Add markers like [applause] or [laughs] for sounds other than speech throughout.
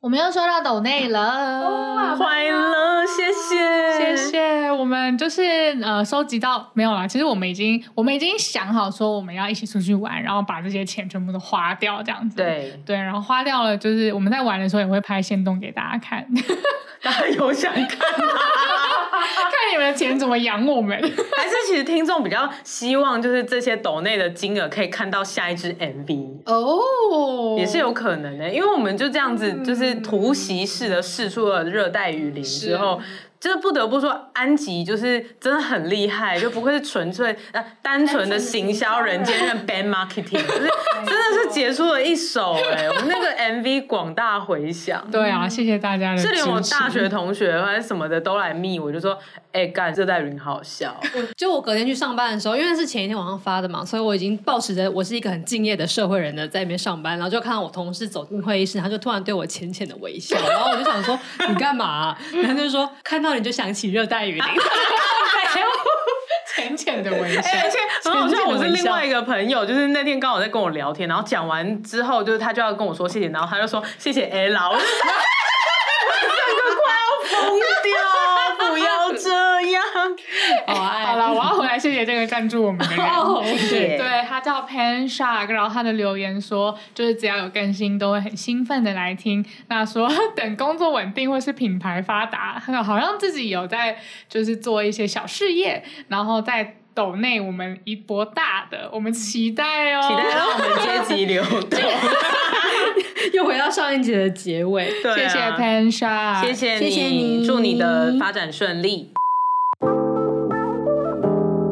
我们又收到抖内了，快乐，谢谢，谢谢。我们就是呃，收集到没有啦？其实我们已经，我们已经想好说我们要一起出去玩，然后把这些钱全部都花掉，这样子。对对，然后花掉了，就是我们在玩的时候也会拍线动给大家看。[laughs] 大家有想看吗？[laughs] 看你们的钱怎么养我们？[laughs] 还是其实听众比较希望，就是这些抖内的金额可以看到下一支 MV 哦，oh. 也是有可能的，因为我们就这样子，就是突袭式的试出了热带雨林之后。就是不得不说，安吉就是真的很厉害，就不会是纯粹呃单纯的行销人兼任 band marketing，[laughs] 就是真的是杰出了一手哎、欸！我们那个 MV 广大回响，对啊，谢谢大家的支持。是连我大学同学或者什么的都来密我，就说哎干热带雨林好好笑。就我隔天去上班的时候，因为是前一天晚上发的嘛，所以我已经保持着我是一个很敬业的社会人的在那边上班，然后就看到我同事走进会议室，他就突然对我浅浅的微笑，然后我就想说 [laughs] 你干嘛、啊？然后就说看到。然后你就想起热带雨林，[laughs] 浅浅的微笑。而且很好笑，我是另外一个朋友，就是那天刚好在跟我聊天，然后讲完之后，就是他就要跟我说谢谢，然后他就说谢谢 Ella，我就 [laughs] 整个快要疯掉，不要这 [laughs] 样。好了，我要回来谢谢这个赞助我们的人，[laughs] 对，对他叫 Pan Shark，然后他的留言说，就是只要有更新都会很兴奋的来听。那说等工作稳定或是品牌发达，好像自己有在就是做一些小事业，然后在抖内我们一波大的，我们期待哦，期待让我们阶级流动，[laughs] 又回到上一集的结尾。对啊，谢谢 Pan Shark，谢谢你，谢谢你，祝你的发展顺利。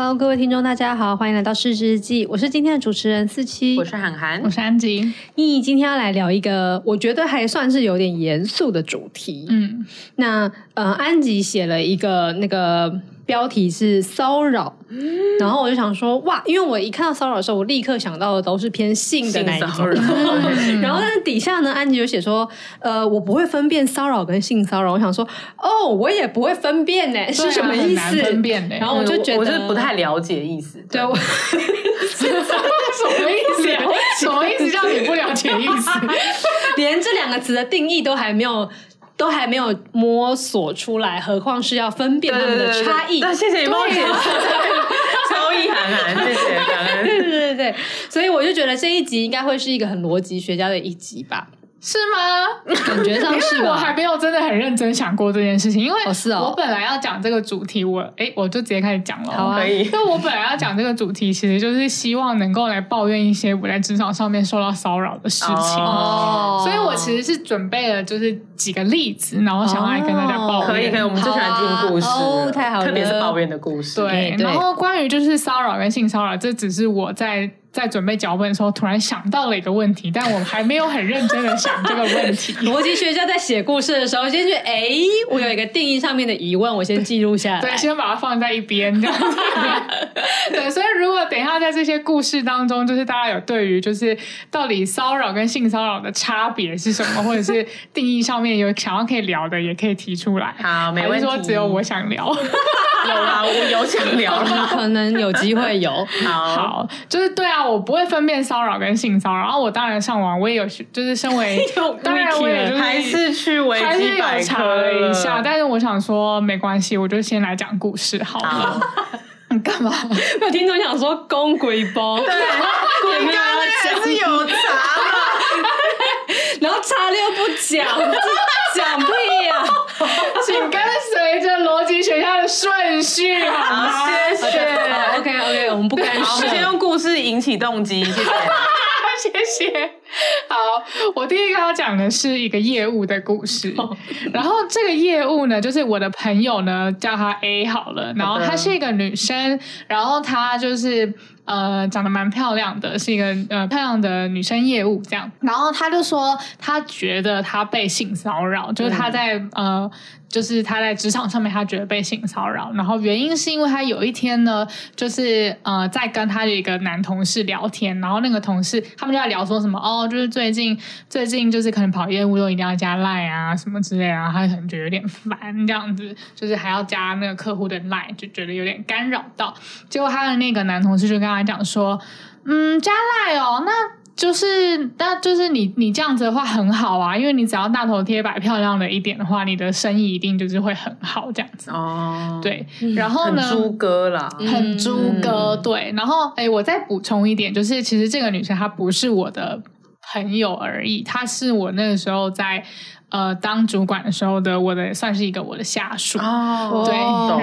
Hello，各位听众，大家好，欢迎来到失职日记。我是今天的主持人四七，我是涵涵，我是安吉。咦，今天要来聊一个我觉得还算是有点严肃的主题。嗯，那呃，安吉写了一个那个。标题是骚扰，然后我就想说哇，因为我一看到骚扰的时候，我立刻想到的都是偏性的那一种。[laughs] 然后但是底下呢，安吉就写说，呃，我不会分辨骚扰跟性骚扰。我想说，哦，我也不会分辨呢，是什么意思？分辨呢？然后我就觉得我是不太了解意思。对，我 [laughs] 什么意思？什么意思叫你不了解意思？[laughs] 连这两个词的定义都还没有。都还没有摸索出来，何况是要分辨他们的差异。那谢谢你帮我解释，[laughs] 超意涵涵，谢谢感恩。[laughs] 对对对对，所以我就觉得这一集应该会是一个很逻辑学家的一集吧。是吗？感觉上是吧。我还没有真的很认真想过这件事情，因为我本来要讲这个主题，我哎，我就直接开始讲了。好啊，可以。[laughs] 就我本来要讲这个主题，其实就是希望能够来抱怨一些我在职场上面受到骚扰的事情。哦。所以我其实是准备了就是几个例子，然后想要来跟大家抱怨。可以可以，我们就喜欢听故事。哦，太好了。特别是抱怨的故事。对。然后关于就是骚扰跟性骚扰，这只是我在。在准备脚本的时候，突然想到了一个问题，但我还没有很认真的想这个问题。[laughs] 逻辑学家在写故事的时候，先去哎，我有一个定义上面的疑问，我先记录下来。对，先把它放在一边，这样子。[laughs] 对，所以如果等一下在这些故事当中，就是大家有对于就是到底骚扰跟性骚扰的差别是什么，或者是定义上面有想要可以聊的，也可以提出来。好，没问题。说只有我想聊？[laughs] 有啊，我有想聊，可能有机会有。好，好，就是对啊。我不会分辨骚扰跟性骚扰，然后我当然上网，我也有，就是身为，[laughs] 当然我也就是还是去维基百科查了一下，但是我想说没关系，我就先来讲故事好了。你 [laughs] 干嘛？[laughs] 有听众想说公鬼包，对，鬼刚还是有查嘛，然后查了又不讲，讲屁呀！[laughs] 请跟随着逻辑学校的顺序，好吗？谢谢。OK OK，我们不干涉。我们先用故事引起动机，谢谢。[laughs] 谢谢。好，好，我第一个要讲的是一个业务的故事。然后这个业务呢，就是我的朋友呢，叫她 A 好了。然后她是一个女生，然后她就是。呃，长得蛮漂亮的，是一个呃漂亮的女生业务这样。然后他就说，他觉得他被性骚扰，就是他在、嗯、呃，就是他在职场上面，他觉得被性骚扰。然后原因是因为他有一天呢，就是呃在跟他的一个男同事聊天，然后那个同事他们就在聊说什么哦，就是最近 [laughs] 最近就是可能跑业务都一定要加赖啊什么之类啊，他可能觉得有点烦这样子，就是还要加那个客户的赖，就觉得有点干扰到。结果他的那个男同事就跟他。讲说，嗯，加赖哦，那就是，那就是你你这样子的话很好啊，因为你只要大头贴摆漂亮了一点的话，你的生意一定就是会很好这样子哦。对，然后呢，猪哥啦，很猪哥，嗯、对。然后，哎，我再补充一点，就是其实这个女生她不是我的朋友而已，她是我那个时候在。呃，当主管的时候的我的算是一个我的下属。哦，对，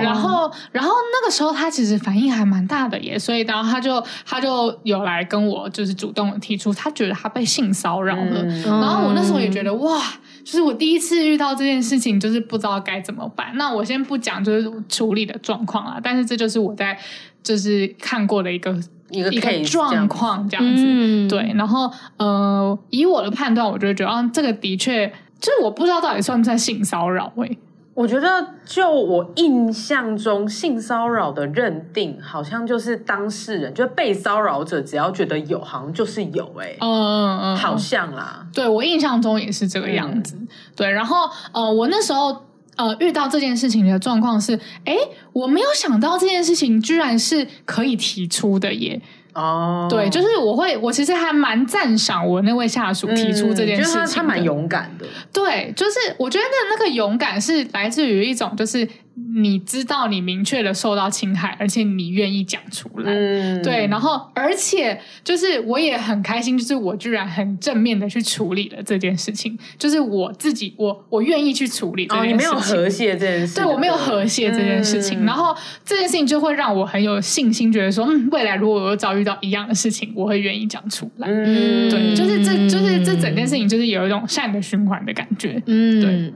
然后然后那个时候他其实反应还蛮大的耶，所以然后他就他就有来跟我就是主动提出，他觉得他被性骚扰了，嗯、然后我那时候也觉得哇，就是我第一次遇到这件事情，就是不知道该怎么办。那我先不讲就是处理的状况啊，但是这就是我在就是看过的一个一个，一个状况这样子，嗯、对，然后呃，以我的判断，我就觉得啊，这个的确。就是我不知道到底算不算性骚扰？诶，我觉得就我印象中，性骚扰的认定好像就是当事人，就是被骚扰者，只要觉得有，好像就是有。哎，嗯嗯嗯，好像啦。对，我印象中也是这个样子。嗯、对，然后呃，我那时候呃遇到这件事情的状况是，哎，我没有想到这件事情居然是可以提出的耶。哦，oh. 对，就是我会，我其实还蛮赞赏我那位下属提出这件事情，嗯、他蛮勇敢的。对，就是我觉得那那个勇敢是来自于一种，就是。你知道你明确的受到侵害，而且你愿意讲出来，嗯、对，然后而且就是我也很开心，就是我居然很正面的去处理了这件事情，就是我自己，我我愿意去处理这件事情，哦、你没有和谐这件事，对，我没有和谐这件事情，嗯、然后这件事情就会让我很有信心，觉得说，嗯，未来如果我又遭遇到一样的事情，我会愿意讲出来，嗯，对，就是这就是这整件事情，就是有一种善的循环的感觉，嗯，对。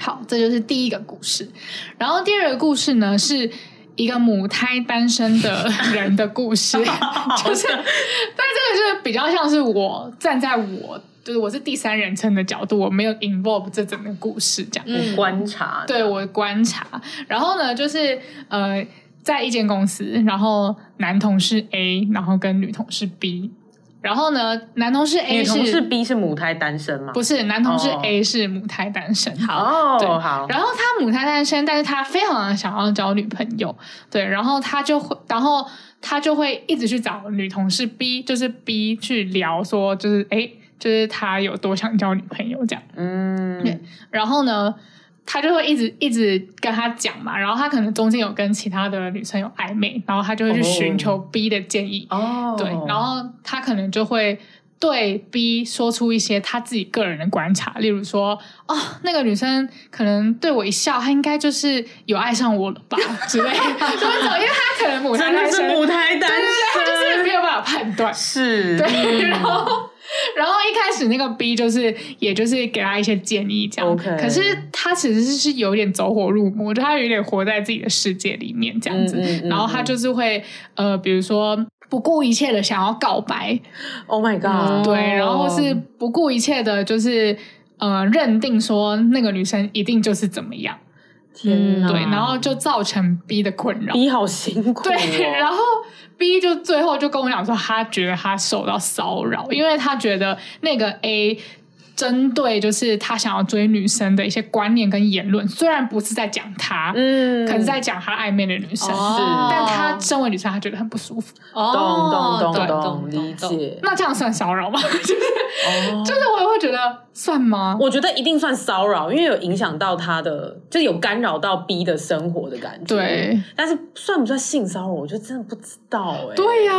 好，这就是第一个故事。然后第二个故事呢，是一个母胎单身的 [laughs] 人的故事，[laughs] 就是，但是这个就是比较像是我站在我，就是我是第三人称的角度，我没有 involve 这整个故事这样，嗯、观察，对我观察。然后呢，就是呃，在一间公司，然后男同事 A，然后跟女同事 B。然后呢，男同事 A 是女同事 B 是母胎单身吗？不是，男同事 A 是母胎单身。Oh. 好，对，好。然后他母胎单身，但是他非常的想要交女朋友，对。然后他就会，然后他就会一直去找女同事 B，就是 B 去聊说，就是哎，就是他有多想交女朋友这样。嗯，对。然后呢？他就会一直一直跟他讲嘛，然后他可能中间有跟其他的女生有暧昧，然后他就会去寻求 B 的建议，哦，对，然后他可能就会对 B 说出一些他自己个人的观察，例如说，哦，那个女生可能对我一笑，她应该就是有爱上我了吧 [laughs] 之类。的，[laughs] 怎么怎么，因为他可能母 [laughs] 胎单是母胎单身，对对对，他就是没有办法判断，是，对，然后。[laughs] 然后一开始那个 B 就是，也就是给他一些建议这样.可是他其实是有点走火入魔，就他有点活在自己的世界里面这样子。嗯嗯嗯、然后他就是会呃，比如说不顾一切的想要告白，Oh my God，对，然后是不顾一切的，就是呃，认定说那个女生一定就是怎么样。天哪，对，然后就造成 B 的困扰，B 好辛苦、哦。对，然后。B 就最后就跟我讲说，他觉得他受到骚扰，因为他觉得那个 A 针对就是他想要追女生的一些观念跟言论，虽然不是在讲他，嗯，可是在讲他暧昧的女生，是，但他身为女生，他觉得很不舒服。哦，懂懂懂懂，理解。那这样算骚扰吗？就是，就是我也会觉得算吗？我觉得一定算骚扰，因为有影响到他的，就有干扰到 B 的生活的感觉。对，但是算不算性骚扰？我就真的不知道哎。对呀。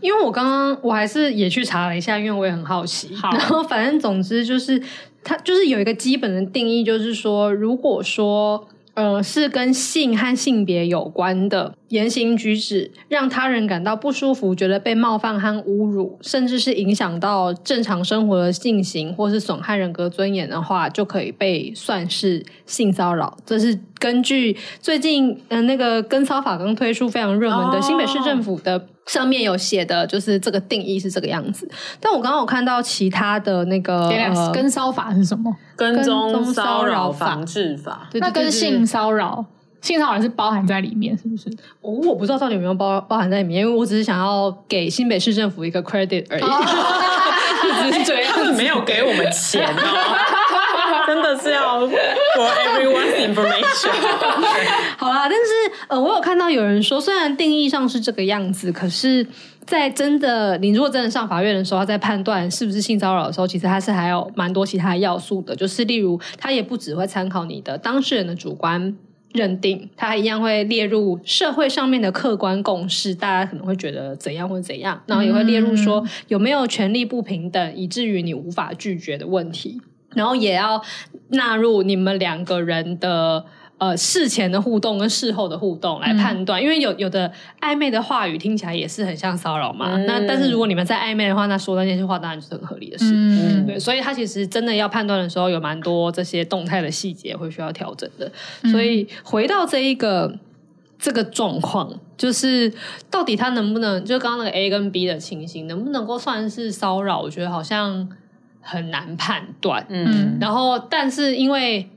因为我刚刚我还是也去查了一下，因为我也很好奇。好，[laughs] 然后反正总之就是，它就是有一个基本的定义，就是说，如果说呃，是跟性和性别有关的言行举止，让他人感到不舒服，觉得被冒犯和侮辱，甚至是影响到正常生活的进行，或是损害人格尊严的话，就可以被算是性骚扰。这是根据最近呃那个跟骚法刚推出非常热门的新北市政府的上面有写的，就是这个定义是这个样子。但我刚刚有看到其他的那个跟骚法是什么？跟踪骚扰防治法，那跟性骚扰，性骚扰是包含在里面，是不是？我我不知道到底有没有包包含在里面，因为我只是想要给新北市政府一个 credit 而已，只是这样，[laughs] 他们没有给我们钱哦，[laughs] 真的是要 for everyone's information。[laughs] 好啦，但是呃，我有看到有人说，虽然定义上是这个样子，可是。在真的，你如果真的上法院的时候，他在判断是不是性骚扰的时候，其实他是还有蛮多其他要素的，就是例如他也不只会参考你的当事人的主观认定，他一样会列入社会上面的客观共识，大家可能会觉得怎样或怎样，然后也会列入说有没有权利不平等，以至于你无法拒绝的问题，然后也要纳入你们两个人的。呃，事前的互动跟事后的互动来判断，嗯、因为有有的暧昧的话语听起来也是很像骚扰嘛。嗯、那但是如果你们在暧昧的话，那说那些话当然就是很合理的事。嗯，对，所以他其实真的要判断的时候，有蛮多这些动态的细节会需要调整的。嗯、所以回到这一个这个状况，就是到底他能不能，就刚刚那个 A 跟 B 的情形，能不能够算是骚扰？我觉得好像很难判断。嗯，然后但是因为。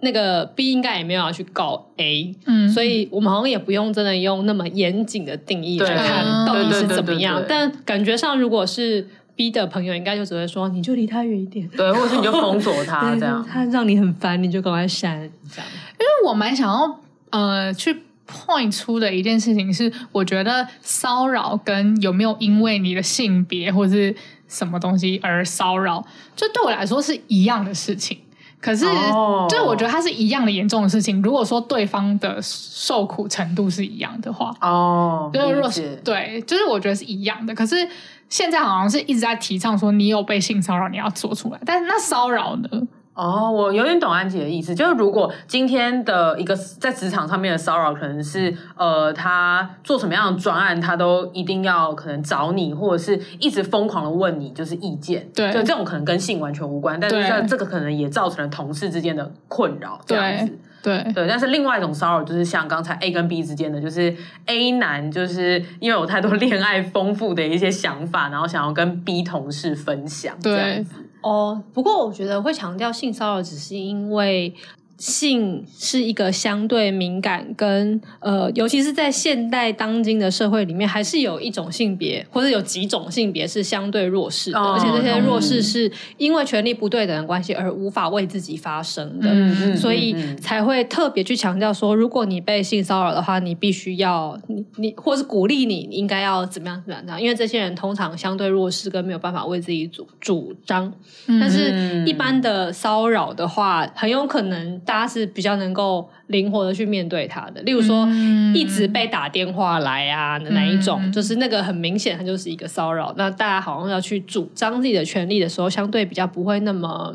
那个 B 应该也没有要去告 A，嗯，所以我们好像也不用真的用那么严谨的定义来看到底是怎么样。但感觉上，如果是 B 的朋友，应该就只会说，你就离他远一点，对，或者是你就封锁他这样，他让你很烦，你就赶快删这样。因为我蛮想要呃去 point 出的一件事情是，我觉得骚扰跟有没有因为你的性别或是什么东西而骚扰，就对我来说是一样的事情。可是，就是我觉得它是一样的严重的事情。如果说对方的受苦程度是一样的话，哦，就是若是对，就是我觉得是一样的。可是现在好像是一直在提倡说，你有被性骚扰，你要做出来。但是那骚扰呢？哦，我有点懂安吉的意思，就是如果今天的一个在职场上面的骚扰，可能是呃，他做什么样的专案，他都一定要可能找你，或者是一直疯狂的问你，就是意见。对，就这种可能跟性完全无关，但是这这个可能也造成了同事之间的困扰，这样子。对对，对，但是另外一种骚扰就是像刚才 A 跟 B 之间的，就是 A 男就是因为有太多恋爱丰富的一些想法，然后想要跟 B 同事分享，这样子。哦，不过我觉得会强调性骚扰，只是因为。性是一个相对敏感跟呃，尤其是在现代当今的社会里面，还是有一种性别或者有几种性别是相对弱势的，哦、而且这些弱势是因为权力不对等的关系而无法为自己发声的，嗯嗯、所以才会特别去强调说，如果你被性骚扰的话，你必须要你你或是鼓励你应该要怎么样怎么样，因为这些人通常相对弱势跟没有办法为自己主主张，但是一般的骚扰的话，很有可能。大家是比较能够灵活的去面对他的，例如说一直被打电话来啊的那一种，嗯、就是那个很明显，它就是一个骚扰。那大家好像要去主张自己的权利的时候，相对比较不会那么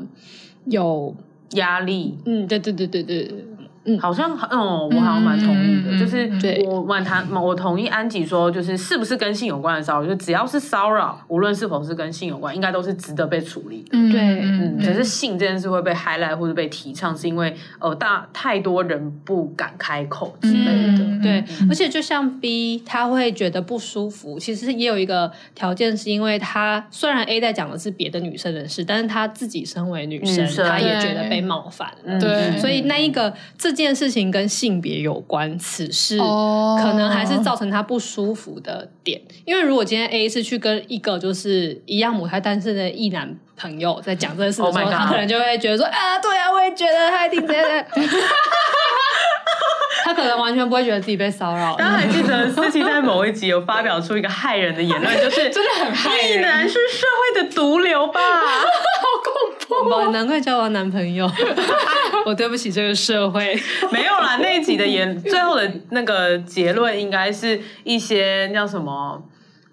有压力。嗯，对对对对对。嗯，好像嗯，我好像蛮同意的，嗯、就是我蛮谈，我同意安吉说，就是是不是跟性有关的骚扰，就只要是骚扰，无论是否是跟性有关，应该都是值得被处理的。嗯，对，嗯，只是性这件事会被 highlight 或者被提倡，是因为呃大太多人不敢开口之类的。嗯、对，嗯、而且就像 B，他会觉得不舒服，其实也有一个条件，是因为他虽然 A 在讲的是别的女生的事，但是他自己身为女生，女生他也觉得被冒犯了。对，所以那一个这。这件事情跟性别有关，此事可能还是造成他不舒服的点。Oh. 因为如果今天 A 是去跟一个就是一样母胎单身的异男朋友在讲这件事的时候，[laughs] oh、他可能就会觉得说啊，对啊，我也觉得他一定觉得，[laughs] 他可能完全不会觉得自己被骚扰。大家还记得思琪在某一集有发表出一个害人的言论，就是 [laughs] 真的很害人，异男是社会的毒瘤吧？好恐怖，哦，难怪交完男朋友。[laughs] 我对不起这个社会，没有啦。那一集的言，最后的那个结论应该是一些叫什么？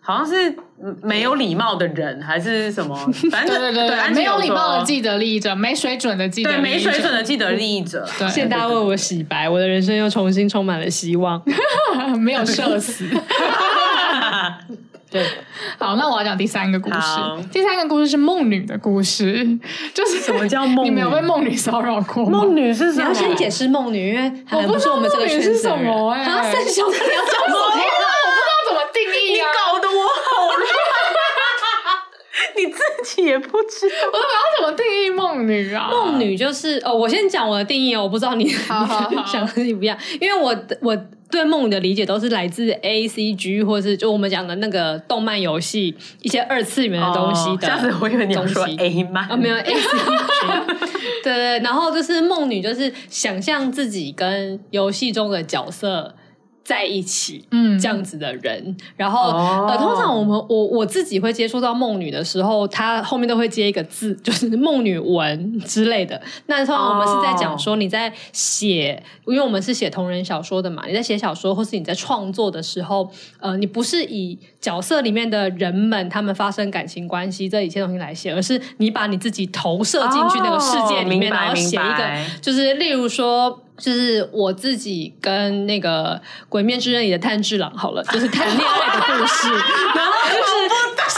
好像是没有礼貌的人，还是什么？[laughs] 反正对对对，没有礼貌的既得利益者，没水准的既得利益者，对没水准的既得利益者。谢谢大家为我洗白，我的人生又重新充满了希望，[laughs] 没有社死。对，[laughs] 好，那我要讲第三个故事。第三个故事是梦女的故事，就是什么叫梦女？你没有被梦女骚扰过吗？梦女是什么？你要先解释梦女，因为我不是我们这个圈子的人。哎，三小，你要讲什么？我不知道怎么定义？你搞得我好乱，[laughs] 你自己也不知道。我要怎么定义梦女啊？梦女就是哦，我先讲我的定义哦，我不知道你好好好 [laughs] 想的不一样，因为我我对梦女的理解都是来自 A C G 或是就我们讲的那个动漫游戏一些二次元的东西的。下次我以为你要说 A 漫啊，没有 A C G。对对，然后就是梦女，就是想象自己跟游戏中的角色。在一起，嗯，这样子的人，嗯、然后、哦、呃，通常我们我我自己会接触到梦女的时候，她后面都会接一个字，[laughs] 就是梦女文之类的。那通常我们是在讲说你在写，哦、因为我们是写同人小说的嘛，你在写小说或是你在创作的时候，呃，你不是以角色里面的人们他们发生感情关系这一切东西来写，而是你把你自己投射进去那个世界里面，哦、然后写一个，就是例如说。就是我自己跟那个《鬼灭之刃》里的炭治郎好了，[laughs] 就是谈恋爱的故事，[laughs] 然后就是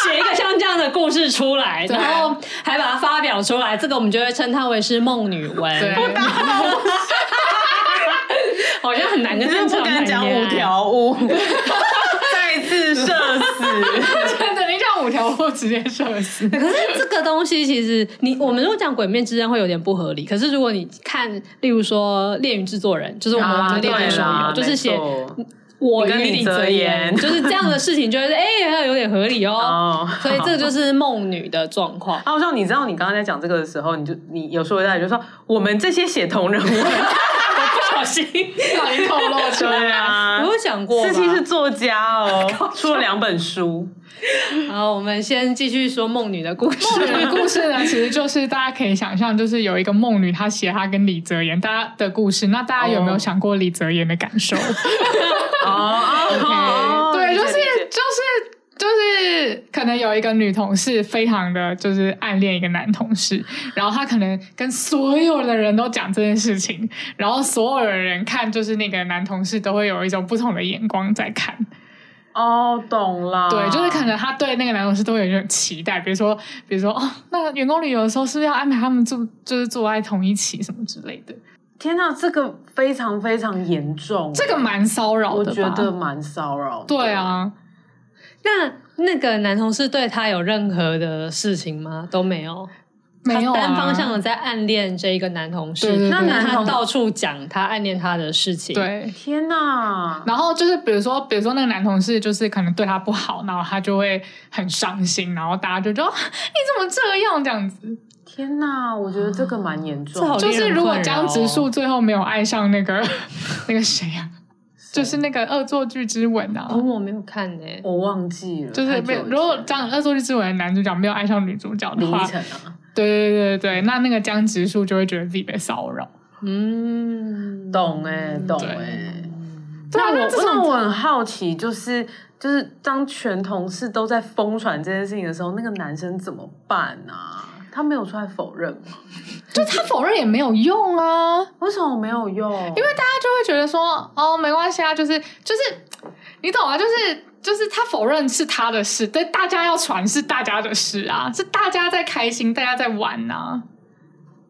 写一个像这样的故事出来，[laughs] 然后还把它发表出来，这个我们就会称它为是梦女文。对，好像很难跟正常人讲五条悟，再次社死。五条悟直接射死。[laughs] 可是这个东西其实你我们如果讲《鬼面之刃》会有点不合理。可是如果你看，例如说《恋与制作人》，就是我们玩的恋爱手游，就是写我与李泽言，就是这样的事情，就会 [laughs] 哎，还有点合理哦。所以这就是梦女的状况。好像你知道，你刚刚在讲这个的时候，你就你有说一下，就说我们这些写同人文，[laughs] 小心不小心透露出来啊！我有想过，四七是作家哦，[laughs] 出了两本书。好，我们先继续说梦女的故事。梦女的故事呢，其实就是大家可以想象，就是有一个梦女，她写她跟李泽言大家的故事。那大家有没有想过李泽言的感受？[laughs] 哦，对，就是就是就是，可能有一个女同事非常的就是暗恋一个男同事，然后她可能跟所有的人都讲这件事情，然后所有的人看就是那个男同事都会有一种不同的眼光在看。哦，懂了。对，就是可能他对那个男同事都有一种期待，比如说，比如说，哦，那员工旅游的时候是不是要安排他们住，就是住在同一起什么之类的？天哪，这个非常非常严重，这个蛮骚扰的，我觉得蛮骚扰。对啊，那那个男同事对他有任何的事情吗？都没有。没有、啊、单方向的在暗恋这一个男同事，对对对，那男他到处讲他暗恋他的事情。对，天哪！然后就是比如说，比如说那个男同事就是可能对他不好，然后他就会很伤心，然后大家就说你怎么这样这样子？天哪！我觉得这个蛮严重。就是如果江直树最后没有爱上那个 [laughs] 那个谁啊，就是那个恶作剧之吻啊，哦，我没有看呢，我忘记了。就是没有，如果这样恶作剧之吻的男主角没有爱上女主角的话。对对对对，那那个江直树就会觉得自己被骚扰。嗯，懂哎、欸，懂哎、欸。那我那我很好奇，就是就是当全同事都在疯传这件事情的时候，那个男生怎么办啊？他没有出来否认吗？就他否认也没有用啊。为什么没有用？因为大家就会觉得说，哦，没关系啊，就是就是，你懂啊，就是。就是他否认是他的事，对大家要传是大家的事啊，是大家在开心，大家在玩呐、啊。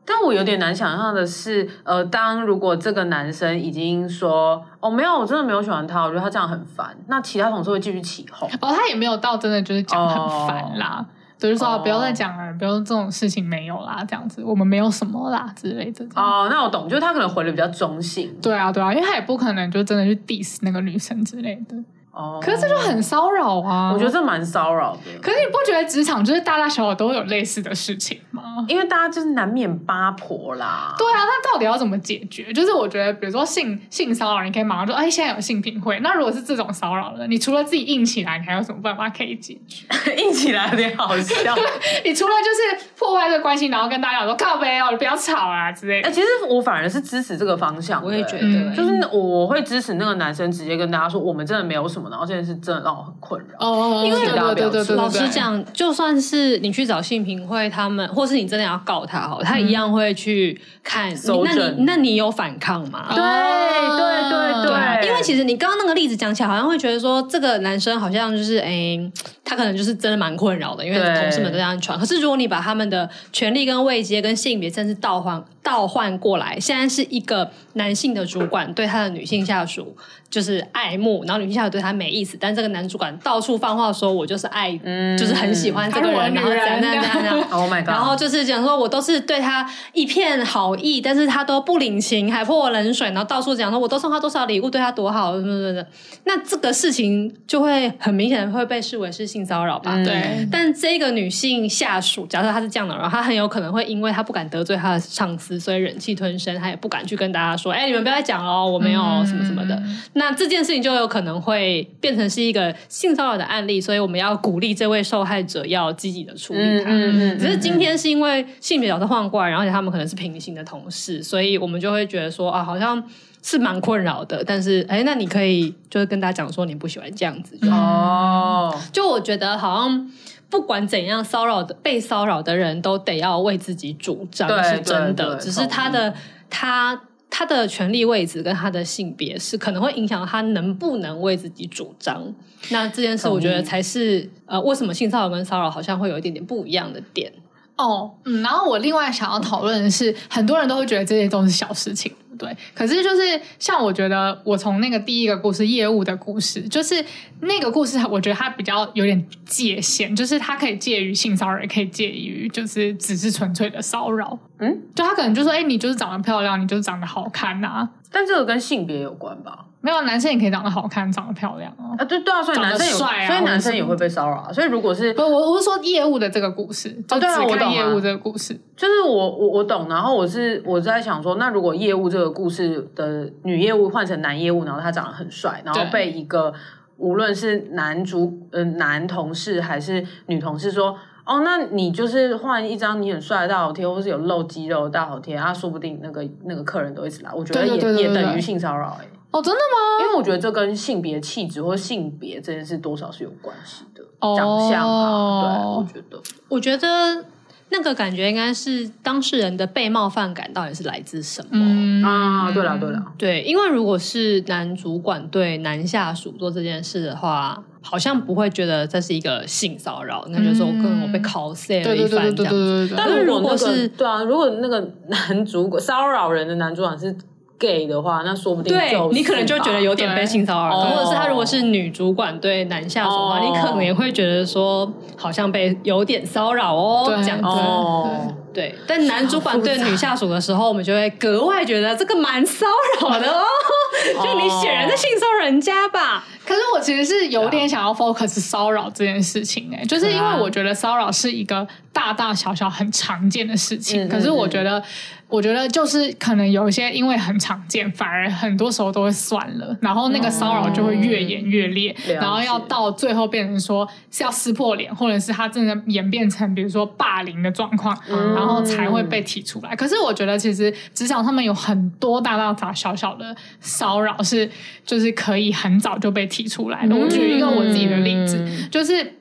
但我有点难想象的是，呃，当如果这个男生已经说哦没有，我真的没有喜欢他，我觉得他这样很烦，那其他同事会继续起哄。哦，他也没有到真的就是讲很烦啦，哦、就是说不要再讲了，不要这种事情没有啦，这样子我们没有什么啦之类的。哦，那我懂，就是他可能回的比较中性。对啊，对啊，因为他也不可能就真的去 diss 那个女生之类的。哦，可是这就很骚扰啊！我觉得这蛮骚扰的。可是你不觉得职场就是大大小小都有类似的事情吗？因为大家就是难免八婆啦。对啊，那到底要怎么解决？就是我觉得，比如说性性骚扰，你可以马上说，哎，现在有性平会。那如果是这种骚扰的，你除了自己硬起来，你还有什么办法可以解决？[laughs] 硬起来有点好笑。[laughs] 你除了就是破坏这个关系，然后跟大家讲说靠北哦，你不要吵啊之类的。哎，其实我反而是支持这个方向，我也觉得，嗯、就是我会支持那个男生直接跟大家说，我们真的没有什么，然后这件事真的让我很困扰。哦，因为对对对对对，老实讲，就算是你去找性平会，他们或是你真的要告他，哦，他一样会去看。那你那你有反抗吗？对对对对，因为其实你刚刚那个例子讲起来，好像会觉得说这个男生好像就是哎，他可能就是真的蛮困扰的，因为同事们都这样传。可是如果你把他们的权利跟位阶跟性别甚至倒换倒换过来，现在是一个男性的主管对他的女性下属就是爱慕，然后女性下属对他没意思，但这个男主管到处放话说我就是爱，嗯、就是很喜欢这个人，然后怎样怎样怎样，Oh my God，然后就是讲说我都是对他一片好意，但是他都不领情，还泼我冷水，然后到处讲说我都送他多少礼物，对他多好，什么什么的。那这个事情就会很明显会被视为是性骚扰吧？嗯、对。但这个女性下属，假设她是这样的人，她很有可能会因为她不敢得罪她的上司。所以忍气吞声，他也不敢去跟大家说：“哎、欸，你们不要再讲了，我没有什么什么的。嗯”那这件事情就有可能会变成是一个性骚扰的案例，所以我们要鼓励这位受害者要积极的处理他。嗯嗯、只是今天是因为性别角色换过来，然后他们可能是平行的同事，所以我们就会觉得说啊，好像是蛮困扰的。但是，哎、欸，那你可以就是跟大家讲说你不喜欢这样子就哦。就我觉得好像。不管怎样，骚扰的被骚扰的人都得要为自己主张，是真的。只是他的他他的权利位置跟他的性别是可能会影响他能不能为自己主张。那这件事，我觉得才是呃，为什么性骚扰跟骚扰好像会有一点点不一样的点。哦，嗯，然后我另外想要讨论的是，很多人都会觉得这些都是小事情。对，可是就是像我觉得，我从那个第一个故事业务的故事，就是那个故事，我觉得它比较有点界限，就是它可以介于性骚扰，也可以介于就是只是纯粹的骚扰。嗯，就他可能就说，哎，你就是长得漂亮，你就是长得好看呐、啊。但这个跟性别有关吧？没有，男生也可以长得好看，长得漂亮啊。啊，对对啊，所以男生也帅啊，所以男生也会被骚扰啊。所以如果是不，我我是说业务的这个故事，就只看业务这个故事。就是我我我懂，然后我是我在想说，那如果业务这个故事的女业务换成男业务，然后他长得很帅，然后被一个无论是男主呃男同事还是女同事说。哦，那你就是换一张你很帅的大头贴，或是有露肌肉的大头贴，啊说不定那个那个客人都一直来。我觉得也对对对对对对也等于性骚扰哎。哦，真的吗？因为我觉得这跟性别气质或性别这件事多少是有关系的，哦、长相啊，对，我觉得，我觉得。那个感觉应该是当事人的被冒犯感到底是来自什么？嗯啊，对了对了，对，因为如果是男主管对男下属做这件事的话，好像不会觉得这是一个性骚扰，那就是说我可能我被 cos 了一番这样子。但如果是对啊，如果那个男主管骚扰人的男主管是。Gay 的话，那说不定对你可能就觉得有点被性骚扰，或者是他如果是女主管对男下属的话，你可能也会觉得说好像被有点骚扰哦，这样子。对，但男主管对女下属的时候，我们就会格外觉得这个蛮骚扰的哦，[laughs] 就你显然在性骚扰人家吧。可是我其实是有点想要 focus 骚扰这件事情哎，就是因为我觉得骚扰是一个大大小小很常见的事情，可是我觉得。我觉得就是可能有一些因为很常见，反而很多时候都会算了，然后那个骚扰就会越演越烈，嗯、然后要到最后变成说是要撕破脸，或者是他真的演变成比如说霸凌的状况，嗯、然后才会被提出来。可是我觉得其实职场上面有很多大大小小的骚扰是就是可以很早就被提出来的。我举一个我自己的例子，就是。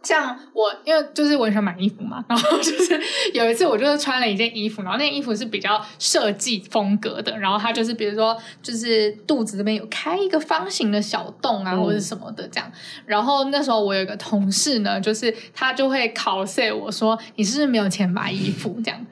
像我，因为就是我很喜欢买衣服嘛，然后就是有一次我就是穿了一件衣服，然后那件衣服是比较设计风格的，然后它就是比如说就是肚子这边有开一个方形的小洞啊，或者什么的这样。然后那时候我有一个同事呢，就是他就会考试我说，你是不是没有钱买衣服这样？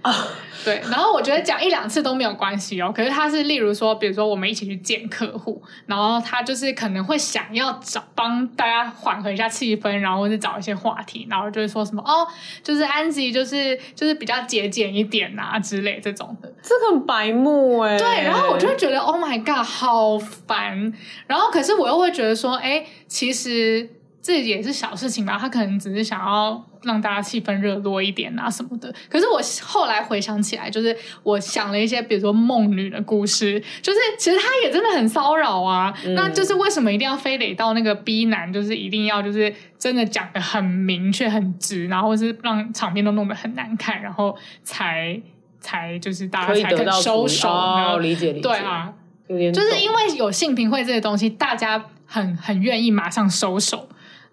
对，然后我觉得讲一两次都没有关系哦。可是他是例如说，比如说我们一起去见客户，然后他就是可能会想要找帮大家缓和一下气氛，然后或者找一些。话题，然后就会说什么哦，就是安吉，就是就是比较节俭一点啊之类这种的，这个很白目哎。对，然后我就会觉得 Oh my God，好烦。然后可是我又会觉得说，哎，其实这也是小事情吧，他可能只是想要让大家气氛热络一点啊什么的。可是我后来回想起来，就是我想了一些，比如说梦女的故事，就是其实他也真的很骚扰啊。嗯、那就是为什么一定要非得到那个 B 男，就是一定要就是真的讲的很明确、很直，然后是让场面都弄得很难看，然后才才就是大家才肯收手。哦，理解理解。对啊，就是因为有性平会这些东西，大家很很愿意马上收手。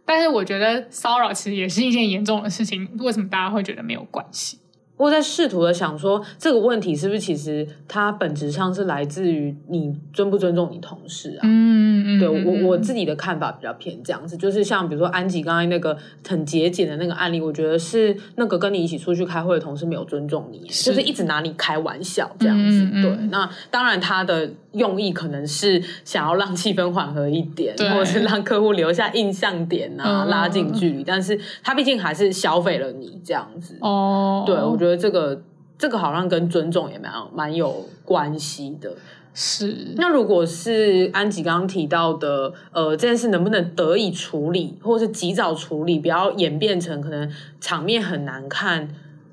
但是我觉得骚扰其实也是一件严重的事情，为什么大家会觉得没有关系？我在试图的想说，这个问题是不是其实它本质上是来自于你尊不尊重你同事啊？嗯嗯，对我我自己的看法比较偏这样子，就是像比如说安吉刚才那个很节俭的那个案例，我觉得是那个跟你一起出去开会的同事没有尊重你，是就是一直拿你开玩笑这样子。嗯嗯对，那当然他的用意可能是想要让气氛缓和一点，或者是让客户留下印象点啊，嗯、拉近距离，但是他毕竟还是消费了你这样子。哦，对我觉得。这个这个好像跟尊重也蛮蛮有关系的。是，那如果是安吉刚刚提到的，呃，这件事能不能得以处理，或是及早处理，不要演变成可能场面很难看？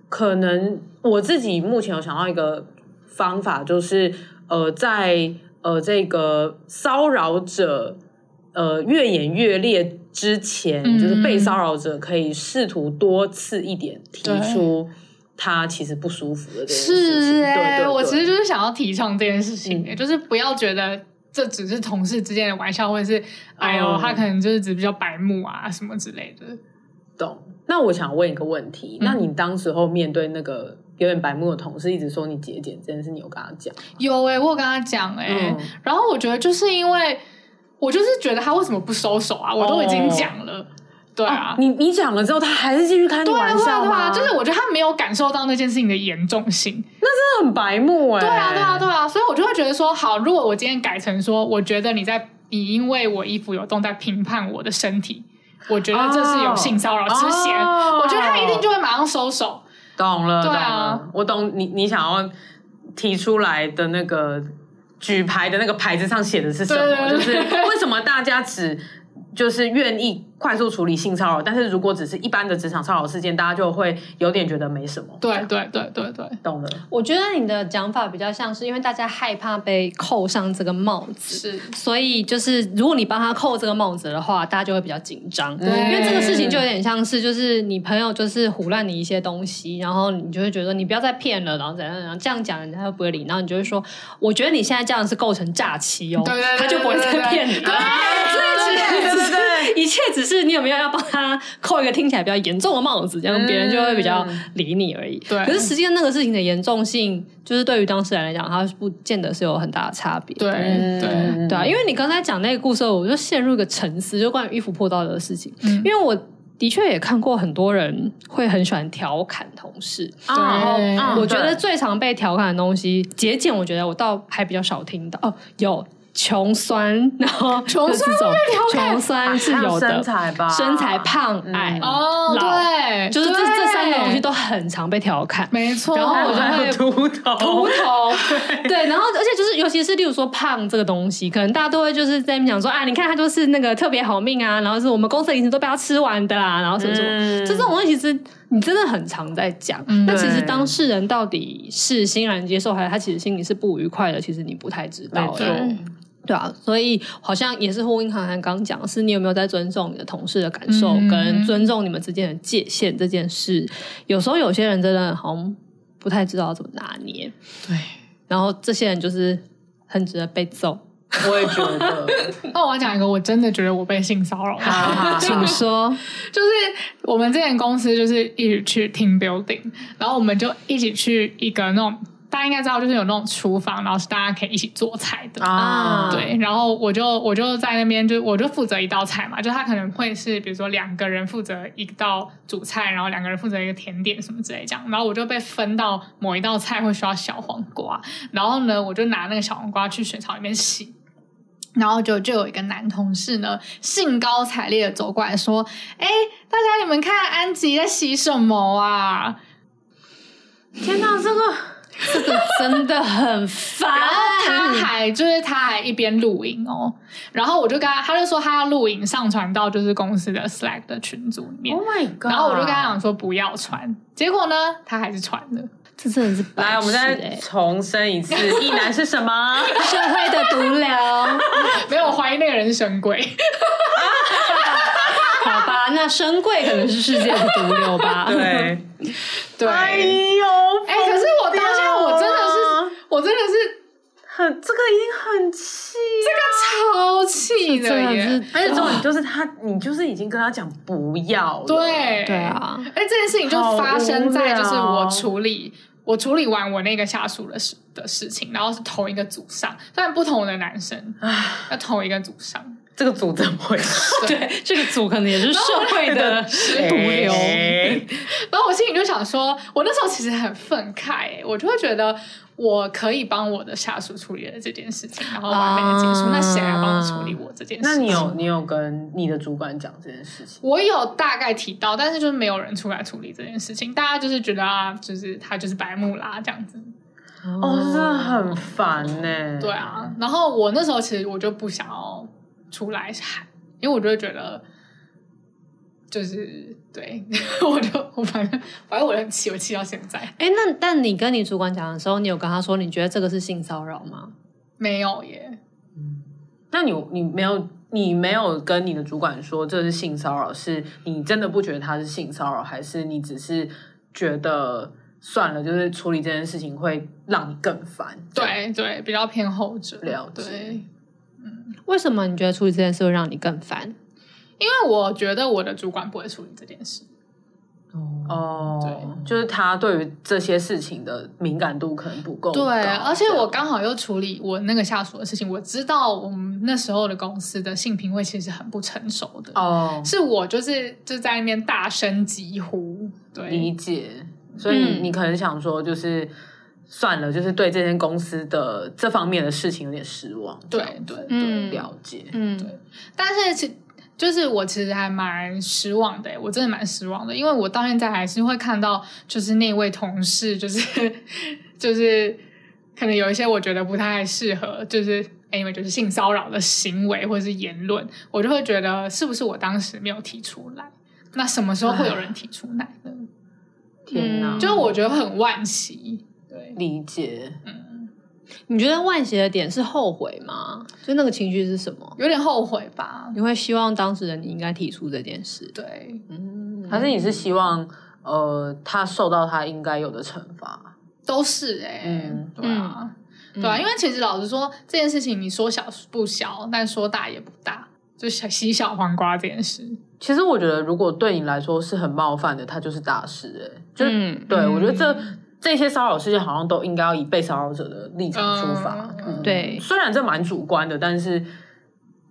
可能我自己目前有想到一个方法，就是呃，在呃这个骚扰者呃越演越烈之前，嗯、就是被骚扰者可以试图多次一点提出。他其实不舒服的这件事情，是哎、欸，对对对，我其实就是想要提倡这件事情，嗯、就是不要觉得这只是同事之间的玩笑，或者是哎呦，他可能就是只比较白目啊什么之类的。懂？那我想问一个问题，嗯、那你当时候面对那个有点白目的同事，一直说你节俭这件事，你有跟他讲？有哎、欸，我有跟他讲哎、欸，嗯、然后我觉得就是因为我就是觉得他为什么不收手啊？我都已经讲了。哦对啊，你你讲了之后，他还是继续开你玩笑吗？对啊，就是我觉得他没有感受到那件事情的严重性，那真的很白目哎。对啊，对啊，对啊，所以我就会觉得说，好，如果我今天改成说，我觉得你在你因为我衣服有洞在评判我的身体，我觉得这是有性骚扰之嫌，我觉得他一定就会马上收手。懂了，对啊，我懂你你想要提出来的那个举牌的那个牌子上写的是什么？就是为什么大家只就是愿意。快速处理性骚扰，但是如果只是一般的职场骚扰事件，大家就会有点觉得没什么。对对对对对，懂了。我觉得你的讲法比较像是因为大家害怕被扣上这个帽子，是，所以就是如果你帮他扣这个帽子的话，大家就会比较紧张。对，因为这个事情就有点像是，就是你朋友就是胡乱你一些东西，然后你就会觉得你不要再骗了，然后怎样怎样这样讲，人家又不会理，然后你就会说，我觉得你现在这样是构成诈欺哦，对对对，他就不会再骗你。对，对对对，[laughs] 一切只是。你有没有要帮他扣一个听起来比较严重的帽子，这样别人就会比较理你而已。对，可是实际上那个事情的严重性，就是对于当事人来讲，他不见得是有很大的差别。对对对啊！因为你刚才讲那个故事，我就陷入一个沉思，就关于衣服破到的事情。嗯，因为我的确也看过很多人会很喜欢调侃同事，然后我觉得最常被调侃的东西，节俭，我觉得我倒还比较少听到哦，有。穷酸，然后穷酸，穷酸是有的，身材吧，身材胖矮哦，对，就是这这三个东西都很常被调侃，没错。然后我就会 [laughs] 秃头，秃头，对，然后而且就是尤其是例如说胖这个东西，可能大家都会就是在讲说啊，你看他就是那个特别好命啊，然后是我们公司的零食都被他吃完的啦，然后什么什么，就这种东西其实你真的很常在讲。那其实当事人到底是欣然接受，还是他其实心里是不愉快的，其实你不太知道。对。啊，所以好像也是呼应涵涵刚讲是，你有没有在尊重你的同事的感受，嗯、跟尊重你们之间的界限这件事？有时候有些人真的好像不太知道怎么拿捏。对，然后这些人就是很值得被揍。我也觉得。[laughs] 那我要讲一个，我真的觉得我被性骚扰了。请说，[laughs] 就是我们之前公司就是一起去 team building，然后我们就一起去一个那种。大家应该知道，就是有那种厨房，然后是大家可以一起做菜的啊。对，然后我就我就在那边，就我就负责一道菜嘛。就他可能会是，比如说两个人负责一道主菜，然后两个人负责一个甜点什么之类这样。然后我就被分到某一道菜会需要小黄瓜，然后呢，我就拿那个小黄瓜去水槽里面洗。然后就就有一个男同事呢，兴高采烈的走过来说：“哎，大家你们看安吉在洗什么啊？”天哪，这个。这个真的很烦。然后他还就是他还一边录影哦，然后我就跟他，他就说他要录影上传到就是公司的 Slack 的群组里面。Oh my god！然后我就跟他讲说不要传，结果呢，他还是传了。这真的是来，我们再重申一次，一男是什么？社会的毒瘤。[laughs] 没有，我怀疑那个人是神鬼。[laughs] 好吧，那深柜可能是世界的毒瘤吧？对，对。哎呦，哎、欸，可是我当下我真的是，很，这个已经很气，这个超气的耶！而且重点就是他，你就是已经跟他讲不要了，对对啊。哎，这件事情就发生在就是我处理我处理完我那个下属的事的事情，然后是同一个组上，虽然不同的男生啊，在同一个组上。这个组怎么回事？[laughs] 对，这个组可能也是社会的 [laughs] 毒瘤。然后我心里就想说，我那时候其实很愤慨，我就会觉得我可以帮我的下属处理了这件事情，然后完美的结束。啊、那谁来帮我处理我这件事情？那你有你有跟你的主管讲这件事情？我有大概提到，但是就是没有人出来处理这件事情。大家就是觉得啊，就是他就是白目啦这样子。哦，真的很烦呢。对啊，然后我那时候其实我就不想要。出来喊，因为我就会觉得，就是对，[laughs] 我就我反正反正我很气，我气到现在。哎，那但你跟你主管讲的时候，你有跟他说你觉得这个是性骚扰吗？没有耶。嗯，那你你没有你没有跟你的主管说这是性骚扰，是你真的不觉得他是性骚扰，还是你只是觉得算了，就是处理这件事情会让你更烦？对对，比较偏后者。了解。对为什么你觉得处理这件事会让你更烦？因为我觉得我的主管不会处理这件事。哦，对，就是他对于这些事情的敏感度可能不够。对，而且我刚好又处理我那个下属的事情，我知道我们那时候的公司的性平会其实很不成熟的。哦，是我就是就在那边大声疾呼，对，理解。所以你可能想说，就是。算了，就是对这间公司的这方面的事情有点失望。对对对，了解。嗯，对。但是其就是我其实还蛮失望的，我真的蛮失望的，因为我到现在还是会看到，就是那位同事，就是就是可能有一些我觉得不太适合，就是因为就是性骚扰的行为或者是言论，我就会觉得是不是我当时没有提出来？那什么时候会有人提出来呢？天哪！就我觉得很惋惜。对，理解。嗯，你觉得万邪的点是后悔吗？就那个情绪是什么？有点后悔吧。你会希望当事人你应该提出这件事？对，嗯，还是你是希望呃他受到他应该有的惩罚？都是哎、欸，嗯，对啊，嗯、对啊，因为其实老实说，这件事情你说小不小，但说大也不大，就洗小黄瓜这件事。其实我觉得，如果对你来说是很冒犯的，它就是大事哎、欸。就、嗯、对、嗯、我觉得这。这些骚扰事件好像都应该要以被骚扰者的立场出发，嗯嗯、对。虽然这蛮主观的，但是。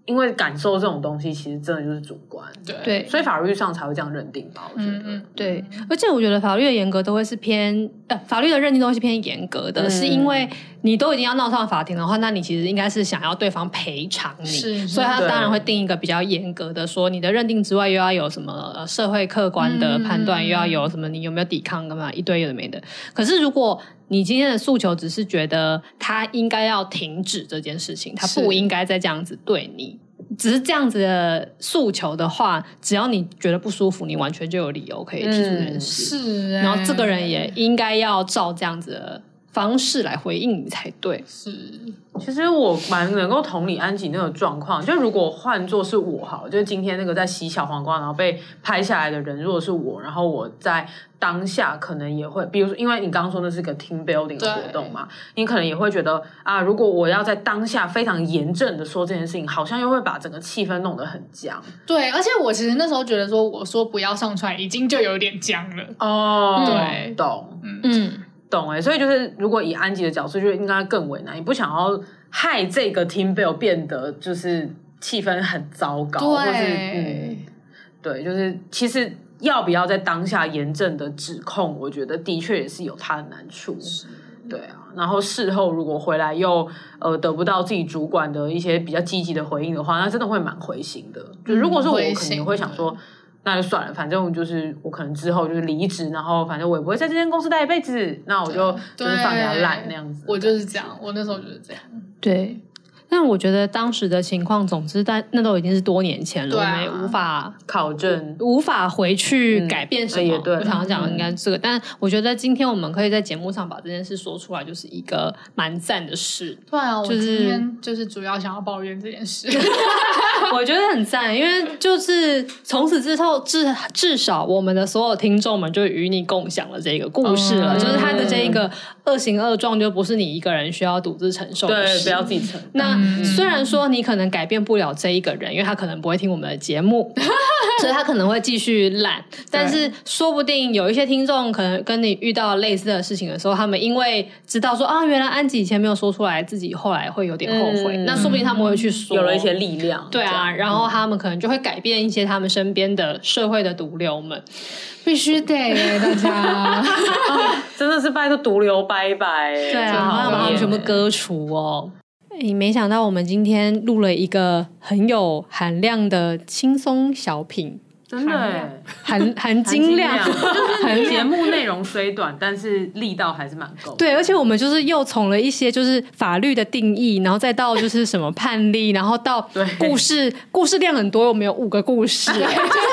因为感受这种东西，其实真的就是主观，对，所以法律上才会这样认定吧。我觉得，嗯，对。而且我觉得法律的严格都会是偏，呃，法律的认定都会是偏严格的，嗯、是因为你都已经要闹上法庭的话，那你其实应该是想要对方赔偿你，是，所以他当然会定一个比较严格的，说你的认定之外，又要有什么呃社会客观的判断，嗯、又要有什么你有没有抵抗干嘛一堆有的没的。可是如果你今天的诉求只是觉得他应该要停止这件事情，他不应该再这样子对你。只是这样子的诉求的话，只要你觉得不舒服，你完全就有理由可以提出这件事。嗯、是、欸，然后这个人也应该要照这样子的方式来回应你才对。是，其实我蛮能够同理安吉那个状况。就如果换作是我，哈，就是今天那个在洗小黄瓜然后被拍下来的人，如果是我，然后我在。当下可能也会，比如说，因为你刚刚说那是个 team building 的活动嘛，你可能也会觉得啊，如果我要在当下非常严正的说这件事情，好像又会把整个气氛弄得很僵。对，而且我其实那时候觉得说，我说不要上传，已经就有点僵了。哦，对，懂，嗯嗯，懂哎。所以就是，如果以安吉的角色，就应该更为难。你不想要害这个 team build 变得就是气氛很糟糕，对，或是嗯，对，就是其实。要不要在当下严正的指控？我觉得的确也是有他的难处，对啊。然后事后如果回来又呃得不到自己主管的一些比较积极的回应的话，那真的会蛮灰心的。就如果是我，可能会想说，那就算了，反正就是我可能之后就是离职，然后反正我也不会在这间公司待一辈子，那我就就是放给他烂那样子。我就是这样，我那时候就是这样。对。但我觉得当时的情况，总之，但那都已经是多年前了，啊、我们也无法考证，无法回去改变什么。嗯、我想要讲的应该是这个，嗯、但我觉得今天我们可以在节目上把这件事说出来，就是一个蛮赞的事。对啊，就是、我今天就是主要想要抱怨这件事。[laughs] 我觉得很赞，因为就是从此之后，至至少我们的所有听众们就与你共享了这个故事了，嗯、就是他的这一个恶行恶状，就不是你一个人需要独自承受的事，对，不要自己承。那虽然说你可能改变不了这一个人，因为他可能不会听我们的节目，[laughs] 所以他可能会继续懒。但是说不定有一些听众可能跟你遇到类似的事情的时候，他们因为知道说啊，原来安吉以前没有说出来，自己后来会有点后悔。嗯、那说不定他们会去说，有了一些力量。对啊，然后他们可能就会改变一些他们身边的社会的毒瘤们，必须得大家 [laughs] 真的是拜托毒瘤拜拜。对啊，把他们全部割除哦。诶，没想到我们今天录了一个很有含量的轻松小品。真的，含 [laughs] 含金量，[laughs] 就是节目内容虽短，但是力道还是蛮够。对，而且我们就是又从了一些就是法律的定义，然后再到就是什么 [laughs] 判例，然后到故事，故事量很多，我们有五个故事。就是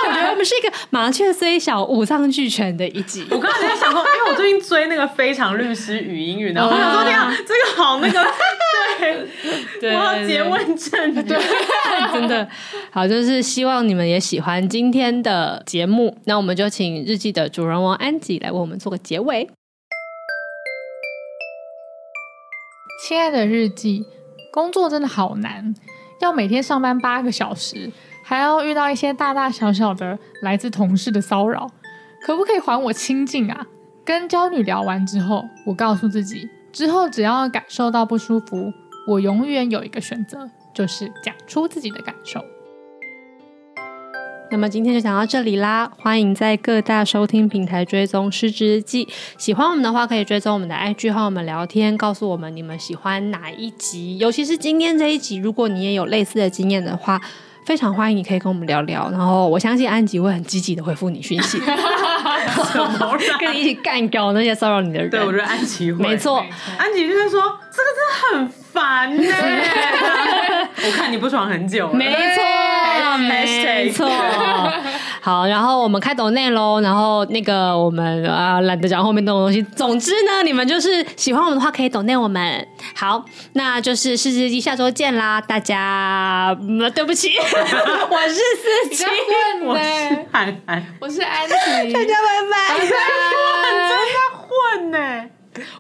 我觉得我们是一个麻雀虽小，五脏俱全的一集。我刚才在想说，因为我最近追那个《非常律师禹英语》，然后我想说，这样，这个好那个，[laughs] 对，我要结问证对，真的好，就是希望你们也喜欢今天天的节目，那我们就请日记的主人翁安吉来为我们做个结尾。亲爱的日记，工作真的好难，要每天上班八个小时，还要遇到一些大大小小的来自同事的骚扰，可不可以还我清静啊？跟娇女聊完之后，我告诉自己，之后只要感受到不舒服，我永远有一个选择，就是讲出自己的感受。那么今天就讲到这里啦，欢迎在各大收听平台追踪《失职日记》。喜欢我们的话，可以追踪我们的 IG 和我们聊天，告诉我们你们喜欢哪一集，尤其是今天这一集。如果你也有类似的经验的话，非常欢迎你可以跟我们聊聊。然后我相信安吉会很积极的回复你讯息，[laughs] [laughs] 跟你一起干掉那些骚扰你的人。对，我觉得安吉会，没错，安吉就是说这个真的很烦呢。[laughs] 我看你不爽很久了，没错，没错。[laughs] 好，然后我们开抖内喽，然后那个我们啊懒得讲后面那种东西。总之呢，你们就是喜欢我们的话，可以抖内我们。好，那就是失职日记下周见啦，大家。嗯、对不起，我是四七，我是涵涵，我是安琪，大家拜拜。[laughs] 你很真在混呢。